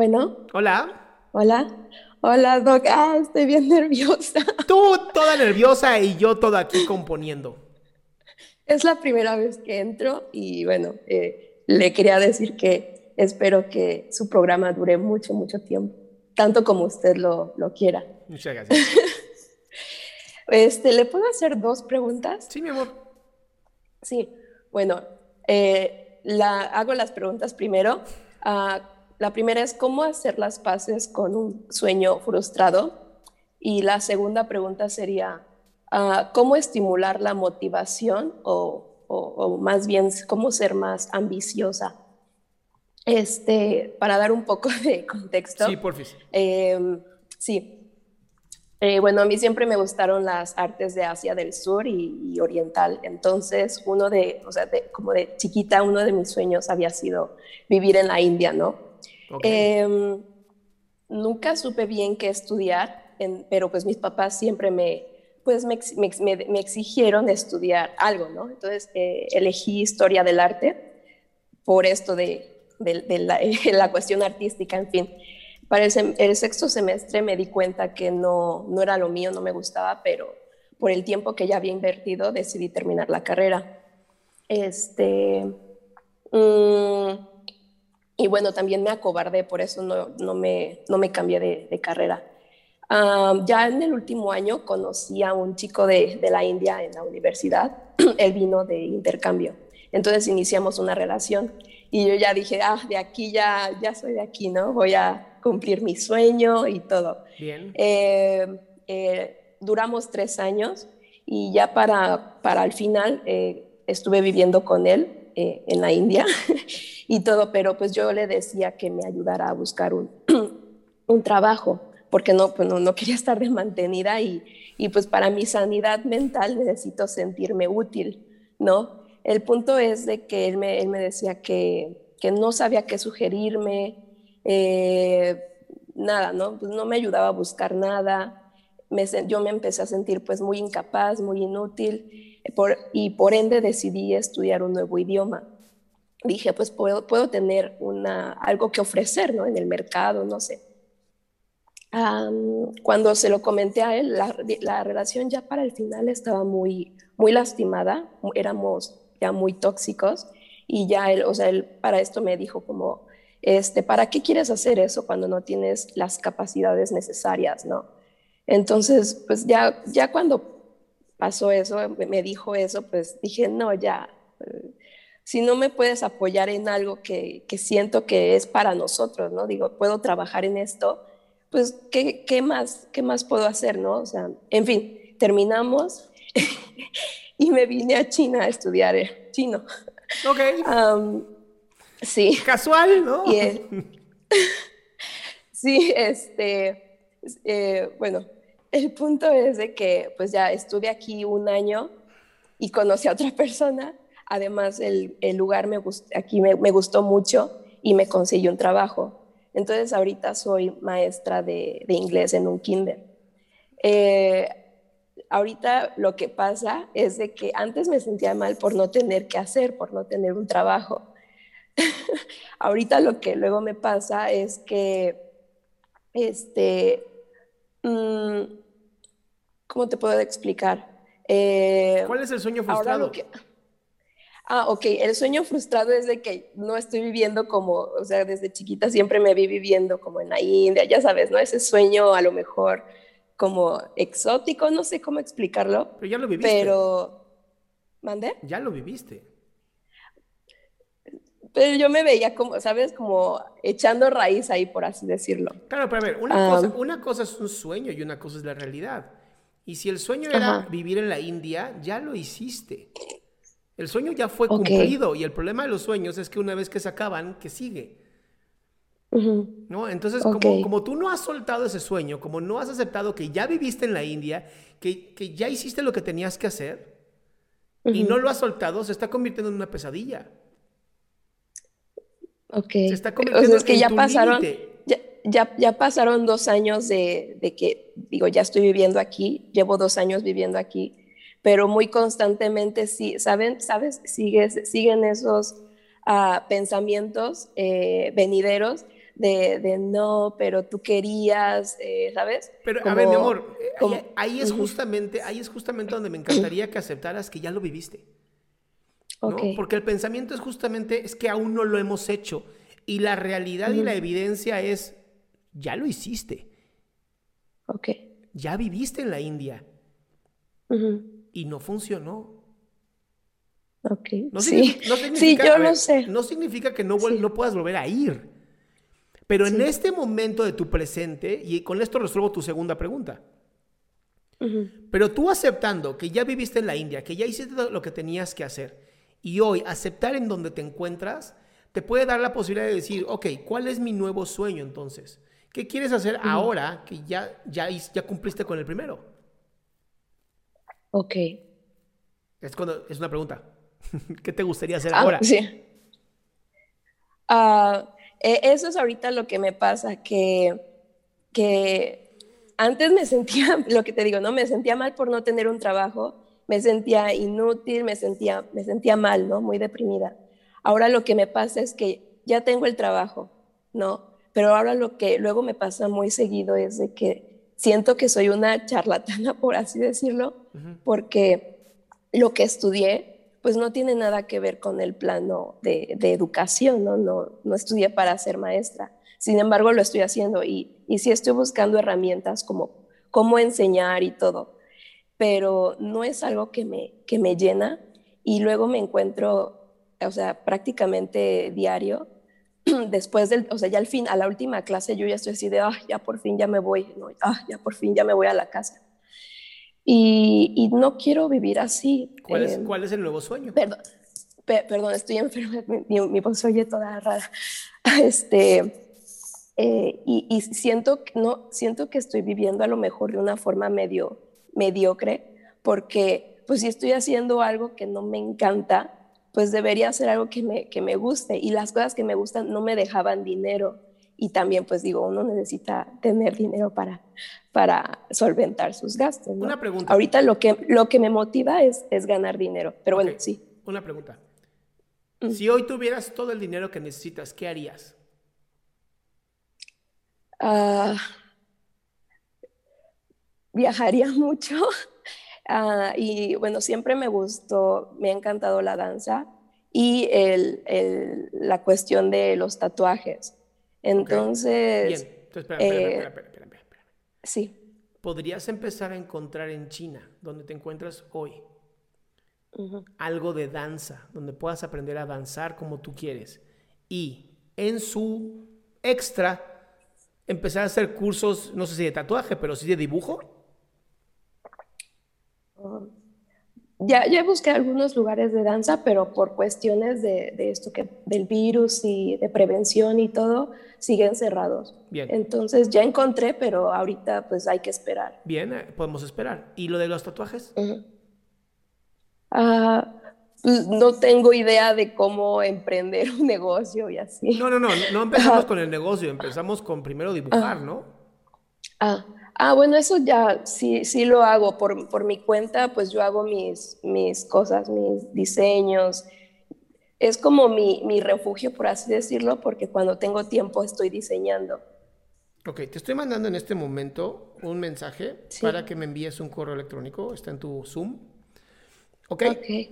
Bueno, Hola. hola. Hola, Doc. Ah, estoy bien nerviosa. Tú toda nerviosa y yo todo aquí componiendo. Es la primera vez que entro y bueno, eh, le quería decir que espero que su programa dure mucho, mucho tiempo, tanto como usted lo, lo quiera. Muchas gracias. Este, ¿Le puedo hacer dos preguntas? Sí, mi amor. Sí, bueno, eh, la, hago las preguntas primero. Ah, la primera es cómo hacer las paces con un sueño frustrado. Y la segunda pregunta sería ah, cómo estimular la motivación o, o- o más bien cómo ser más ambiciosa. Este, para dar un poco de contexto. Sí, porfis. Eh, sí. Eh, bueno, a mí siempre me gustaron las artes de Asia del Sur y, y Oriental. Entonces, uno de, o sea, de- como de chiquita, uno de mis sueños había sido vivir en la India, ¿no? Eh, nunca supe bien qué estudiar, pero pues mis papás siempre me, pues me, me me- exigieron estudiar algo, ¿no? Entonces eh, elegí historia del arte por esto de, la, cuestión artística, en fin. Para el sexto semestre me di cuenta que no, no era lo mío, no me gustaba, pero por el tiempo que ya había invertido decidí terminar la carrera. Este, mm, y bueno, también me acobardé, por eso no, no, me, no me cambié de, de carrera. Ah, ya en el último año conocí a un chico de, de la India en la universidad. Él vino de intercambio. Entonces iniciamos una relación y yo ya dije, ah, de aquí ya, ya soy de aquí, ¿no? Voy a cumplir mi sueño y todo. Bien. Eh, eh, duramos tres años y ya para, para el final eh, estuve viviendo con él eh, en la India y todo, pero pues yo le decía que me ayudara a buscar un, un trabajo porque no, pues no, no quería estar de mantenida y, y pues para mi sanidad mental necesito sentirme útil, ¿no? El punto es de que él me, él me decía que, que no sabía qué sugerirme, eh, nada, ¿no? Pues no me ayudaba a buscar nada, me, yo me empecé a sentir pues muy incapaz, muy inútil y por ende decidí estudiar un nuevo idioma. Dije, pues puedo, puedo tener una, algo que ofrecer, ¿no? En el mercado, no sé. Cuando se lo comenté a él, la, la relación ya para el final estaba muy, muy lastimada, éramos ya muy tóxicos y ya él, o sea, él para esto me dijo como, este, ¿para qué quieres hacer eso cuando no tienes las capacidades necesarias, no? Entonces, pues ya, ya cuando pasó eso, me me dijo eso, pues dije, no, ya, eh, si no me puedes apoyar en algo que, que siento que es para nosotros, ¿no? Digo, puedo trabajar en esto, pues, ¿qué, qué más, ¿qué más puedo hacer, no? O sea, en fin, terminamos y me vine a China a estudiar eh, chino. Ok. Am, sí. Casual, ¿no? Y el- sí, este, eh, bueno, el punto es de que pues ya estuve aquí un año y conocí a otra persona. Además, el, el lugar me gust- aquí me, me gustó mucho y me conseguí un trabajo. Entonces, ahorita soy maestra de, de inglés en un kinder. Eh, ahorita lo que pasa es de que antes me sentía mal por no tener que hacer, por no tener un trabajo. ahorita lo que luego me pasa es que, este, mm, ¿cómo te puedo explicar? Eh, ¿Cuál es el sueño frustrado? Ah, ok, el sueño frustrado es de que no estoy viviendo como, o sea, desde chiquita siempre me vi viviendo como en la India, ya sabes, ¿no? Ese sueño a lo mejor como exótico, no sé cómo explicarlo. Pero ya lo viviste. Pero, ¿mandé? Ya lo viviste. Pero yo me veía como, ¿sabes? Como echando raíz ahí, por así decirlo. Claro, pero a ver, una, cosa, una cosa es un sueño y una cosa es la realidad. Y si el sueño era vivir en la India, ya lo hiciste. El sueño ya fue cumplido y el problema de los sueños es que una vez que se acaban, que sigue. ¿No? Entonces, como, tú no has soltado ese sueño, como no has aceptado que ya viviste en la India, que, ya hiciste lo que tenías que hacer y no lo has soltado, se está convirtiendo en una pesadilla. Ok. Se está convirtiendo es que ya pasaron, ya, ya, pasaron dos años de, de que, digo, ya estoy viviendo aquí, llevo dos años viviendo aquí pero muy constantemente, sí, ¿saben? ¿sabes? Sigues, siguen esos uh, pensamientos eh, venideros de, de, no, pero tú querías, eh, ¿sabes? Pero a ver, mi amor, eh, ahí, es justamente, ahí es justamente donde me encantaría que aceptaras que ya lo viviste. ¿no? Porque el pensamiento es justamente, es que aún no lo hemos hecho. Y la realidad y la evidencia es, ya lo hiciste. Ok. Ya viviste en la India y no funcionó. Ok. No sí. sí, yo lo sé. No significa que no, no puedas volver a ir. Pero en este momento de tu presente, y con esto resuelvo tu segunda pregunta. Pero tú aceptando que ya viviste en la India, que ya hiciste lo que tenías que hacer, y hoy aceptar en donde te encuentras, te puede dar la posibilidad de decir, ok, ¿cuál es mi nuevo sueño entonces? ¿Qué quieres hacer ahora que ya, ya, ya cumpliste con el primero? Ok. Es, cuando, es una pregunta. ¿Qué te gustaría hacer ah, ahora? Sí. E, eso es ahorita lo que me pasa, que, que antes me sentía, lo que te digo, ¿no? Me sentía mal por no tener un trabajo, me sentía inútil, me sentía, me sentía mal, ¿no? Muy deprimida. Ahora lo que me pasa es que ya tengo el trabajo, ¿no? Pero ahora lo que luego me pasa muy seguido es de que siento que soy una charlatana, por así decirlo, porque lo que estudié pues no tiene nada que ver con el plano de, educación, ¿no? ¿no? No estudié para ser maestra. Sin embargo, lo estoy haciendo y, y sí estoy buscando herramientas como cómo enseñar y todo, pero no es algo que me, que me llena y luego me encuentro, o sea, prácticamente diario después del, o sea, ya al fin, a la última clase yo ya estoy así de, ah, ya por fin ya me voy, ¿no? ah, ya por fin ya me voy a la casa. Y, y no quiero vivir así. ¿Cuál, es, em, ¿Cuál es el nuevo sueño? Perdón, perdón estoy enferma, mi, mi, voz oye toda rara. Este, eh, y, y, siento, no, siento que estoy viviendo a lo mejor de una forma medio mediocre, porque pues si estoy haciendo algo que no me encanta, pues debería hacer algo que me, que me guste y las cosas que me gustan no me dejaban dinero y también pues digo, uno necesita tener dinero para, para solventar sus gastos. Una pregunta. Ahorita lo que, lo que me motiva es, es ganar dinero, pero bueno, sí. Una pregunta. Mm. Si hoy tuvieras todo el dinero que necesitas, ¿qué harías? Ah, viajaría mucho. Ah, y bueno, siempre me gustó, me ha encantado la danza y el, el, la cuestión de los tatuajes. Entonces... Bien, Entonces, espera, espera, espera, espera, espera, Sí. Podrías empezar a encontrar en China, donde te encuentras hoy, algo de danza, donde puedas aprender a danzar como tú quieres. Y en su extra, empezar a hacer cursos, no sé si de tatuaje, pero sí de dibujo ya, ya busqué algunos lugares de danza, pero por cuestiones de, esto que del virus y de prevención y todo, siguen cerrados. Bien. Entonces ya encontré, pero ahorita pues hay que esperar. Bien, eh, podemos esperar. ¿Y lo de los tatuajes? Ah, pues, no tengo idea de cómo emprender un negocio y así. No, no, no, no empezamos con el negocio, empezamos con primero dibujar, ¿no? Ah, Ah, bueno, eso ya sí, sí lo hago por, por mi cuenta, pues yo hago mis, mis cosas, mis diseños. Es como mi, mi refugio, por así decirlo, porque cuando tengo tiempo estoy diseñando. Ok, te estoy mandando en este momento un mensaje para que me envíes un correo electrónico. Está en tu Zoom. ¿Ok?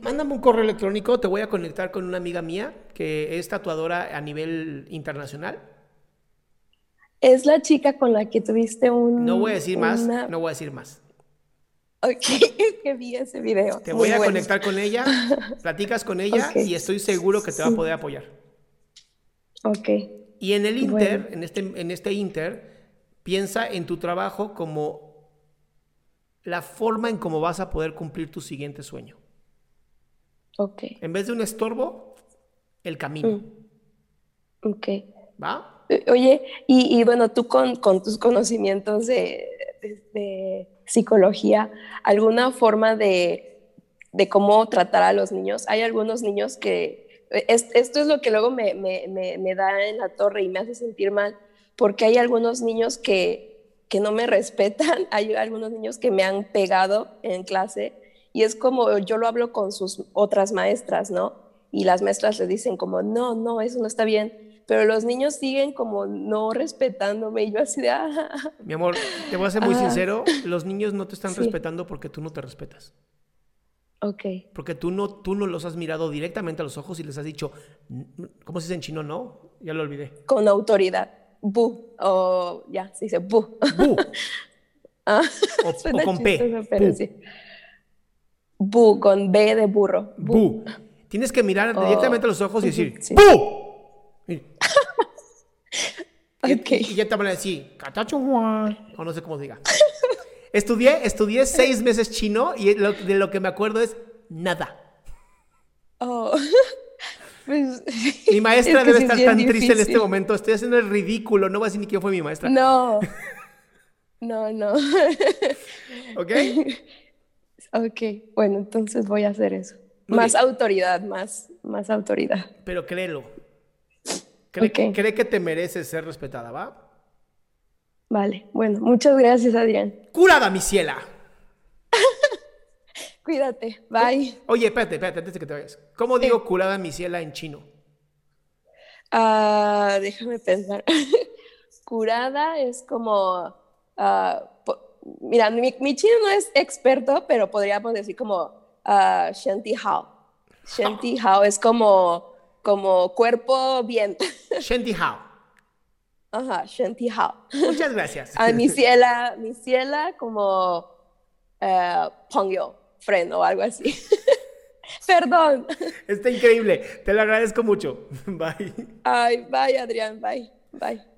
Mándame un correo electrónico. Te voy a conectar con una amiga mía que es tatuadora a nivel internacional. Es la chica con la que tuviste un... No voy a decir más, no voy a decir más. Ok, es que vi ese video. Te voy a conectar con ella, platicas con ella y estoy seguro que te va a poder apoyar. Ok. Y en el Inter, en, este, en este Inter, piensa en tu trabajo como la forma en cómo vas a poder cumplir tu siguiente sueño. Ok. En vez de un estorbo, el camino. Mm. Ok. ¿Va? Eh, oye, y, bueno, tú con, tus conocimientos de, psicología, ¿alguna forma de, cómo tratar a los niños? Hay algunos niños que esto es lo que luego me, da en la torre y me hace sentir mal, porque hay algunos niños que, que no me respetan, hay algunos niños que me han pegado en clase y es como yo lo hablo con sus otras maestras, ¿no? Y las maestras le dicen como, no, no, eso no está bien, pero los niños siguen como no respetándome y yo así de, ah, Mi amor, te voy a ser muy sincero, los niños no te están respetando porque tú no te respetas. Ok. Porque tú no, tú no los has mirado directamente a los ojos y les has dicho, ¿cómo se dice en chino? No, ya lo olvidé. Con autoridad. Bu. O ya, se dice bu. Bu. ah, o, con P. Bu, con B de burro. Bu. Tienes que mirar directamente a los ojos y decir, ¡Bu! y, ya te van a decir, o no sé cómo diga. Estudié, estudié seis meses chino y de lo que me acuerdo es nada. Oh. Pues, mi maestra debe estar tan triste en este momento. Estoy haciendo el ridículo. No voy a decir ni quién fue mi maestra. No. No, no. ¿Ok? Ok. Bueno, entonces voy a hacer eso. más autoridad, más, más autoridad. Pero créelo. Cree, cree que te mereces ser respetada, ¿va? Vale, bueno, muchas gracias, Adrián. Curada, mi ciela. Cuídate, bye. Oye, espérate, espérate, antes de que te vayas. ¿Cómo digo curada, mi ciela en chino? Ah, déjame pensar. curada es como. Ah, mira, mi, chino no es experto, pero podríamos decir como uh, Shanti Hao. Shanti Hao es como, como cuerpo bien. Shanti Hao. Ajá, Shanti Hao. Muchas gracias. A mi ciela, mi ciela como uh, Pongyo, friend o algo así. Perdón. Está increíble. Te lo agradezco mucho. Bye. Ay, bye, Adrián. Bye. Bye.